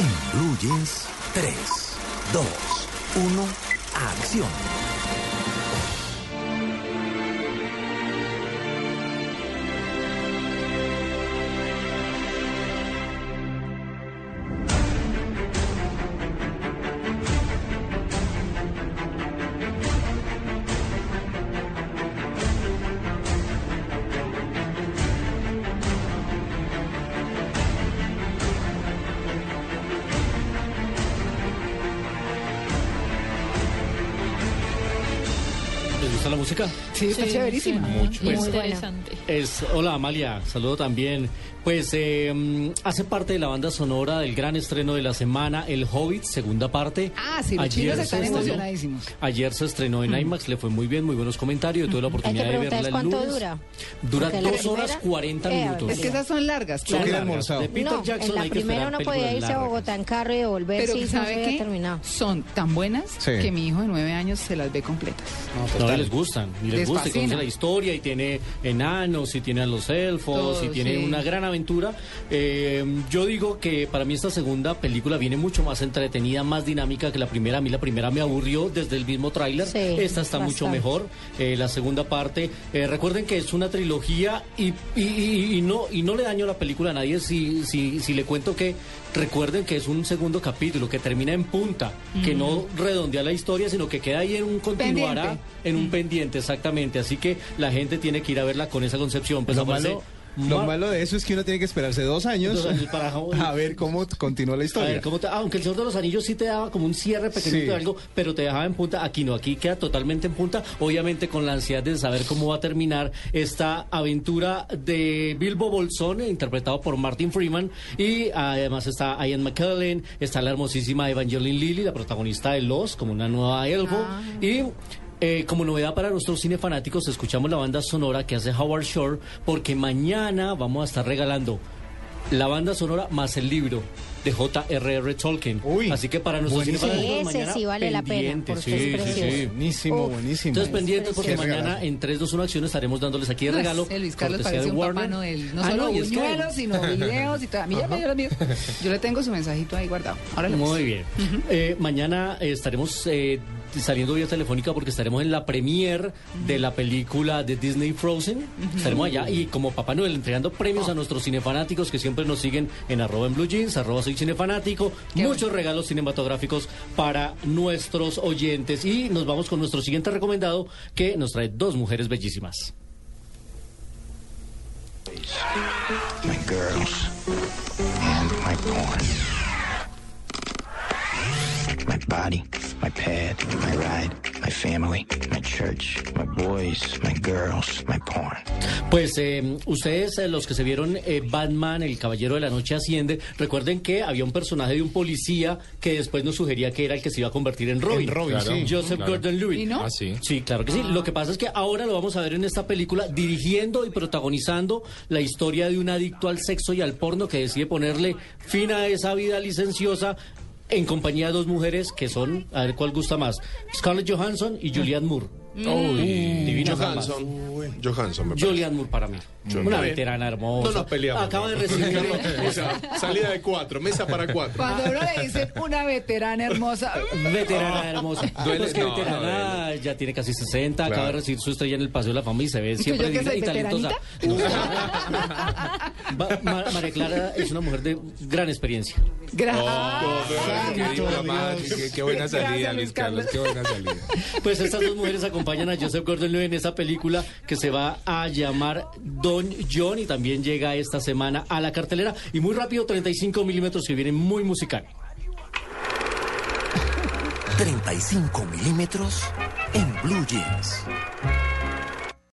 En Blue Jeans, 3, 2, 1, acción. Gusta la música? Sí, está chéverísima. Mucho. Muy Pues, interesante. es, hola Amalia, saludo también. Pues eh, hace parte de la banda sonora del gran estreno de la semana, El Hobbit, segunda parte. Ah, sí, los Ayer chinos se están estrenó- emocionadísimos. Ayer se estrenó en IMAX, le fue muy bien, muy buenos comentarios, tuve la oportunidad de verla el cuánto lunes. dura. Dura Porque la dos horas 40 Eh, minutos. Es que esas son largas, Son claro. queda largas. De Peter no, Jackson en la hay primera uno podía irse a largas. Bogotá en carro y devolverse Pero y eso no se ¿sabe había terminado. Son tan buenas Sí. que mi hijo de nueve años se las ve completas. No, y les gustan, y les, Les gusta, y conoce la historia, y tiene enanos, y tiene a los elfos, Todo, y tiene sí. una gran aventura. Eh, yo digo que para mí esta segunda película viene mucho más entretenida, más dinámica que la primera. A mí la primera me aburrió desde el mismo tráiler. Sí, esta está mucho mejor. Eh, la segunda parte, eh, recuerden que es una trilogía y, y, y- y no, y no le daño la película a nadie si, si, si le cuento que recuerden que es un segundo capítulo que termina en punta, que no redondea la historia, sino que queda ahí en un continuará, Pendiente. en un pendiente, exactamente. Así que la gente tiene que ir a verla con esa concepción. Pues Lo malo, lo ma- malo de eso es que uno tiene que esperarse dos años, Dos años para- a ver cómo continúa la A historia. ver, ¿cómo te- aunque el Señor de los Anillos sí te daba como un cierre pequeñito Sí. de algo, pero te dejaba en punta. Aquí no, aquí queda totalmente en punta. Obviamente con la ansiedad de saber cómo va a terminar esta aventura de Bilbo Bolsón, interpretado por Martin Freeman. Y además está Ian McKellen, está la hermosísima Evangeline Lilly, la protagonista de Los, como una nueva elfo. Y eh, como novedad para nuestros cinefanáticos, escuchamos la banda sonora que hace Howard Shore, porque mañana vamos a estar regalando la banda sonora más el libro de J.R.R. Tolkien. Uy, Así que para nuestros buenísimo. cinefanáticos Ese mañana sí vale la pena, porque sí, es sí, precioso. sí. Buenísimo, Uf. buenísimo. Entonces pendientes porque mañana en 3, 2, 1 acción estaremos dándoles aquí el regalo. El Luis Carlos parece de un papá Warner. Noel. No Ah, solo que- buñuelos, sino videos y todo. A mí ya me dio los míos. Yo le tengo su mensajito ahí guardado. Ahora le Muy bien. Eh, mañana estaremos eh, saliendo vía telefónica porque estaremos en la premier de la película de Disney Frozen. Estaremos allá y como Papá Noel entregando premios Oh. a nuestros cinefanáticos que siempre nos siguen en arroba en blue jeans, arroba soy cinefanático. Qué Muchos regalos cinematográficos para nuestros oyentes. Y nos vamos con nuestro siguiente recomendado que nos trae dos mujeres bellísimas. my girls, and my porn. My body, my pad, my ride, my family, my church, my boys, my girls, my porn. Pues eh, ustedes, eh, los que se vieron eh, Batman, el Caballero de la Noche Asciende, recuerden que había un personaje de un policía que después nos sugería que era el que se iba a convertir en Robin. En Robin, Claro, sí. Joseph claro. Gordon-Levitt. ¿Y no? Ah, sí. Sí, claro que sí. Lo que pasa es que ahora lo vamos a ver en esta película dirigiendo y protagonizando la historia de un adicto al sexo y al porno que decide ponerle fin a esa vida licenciosa en compañía de dos mujeres que son, a ver cuál gusta más, Scarlett Johansson y Julianne Moore. Divinas ambas. Johansson. Johansson, me parece. Julianne Moore para mí. Una veterana hermosa. No nos peleamos. Acaba de recibir. o sea, salida de cuatro, mesa para cuatro. Cuando uno le dice una veterana hermosa. Veterana hermosa. Duele- Pues que no, veterana ya tiene casi 60, acaba de recibir su estrella en el Paseo de la Fama y se ve siempre yo que soy y talentosa. No. Va- Ma- María Clara es una mujer de gran experiencia. Gracias. qué diplomático, qué, qué buena salida, Luis Carlos, qué buena salida. Pues estas dos mujeres acompañan a Joseph Gordon-Levitt en esta película que se va a llamar Don John y también llega esta semana a la cartelera. Y muy rápido, 35 milímetros que viene muy musical. 35 milímetros en Blue Jeans.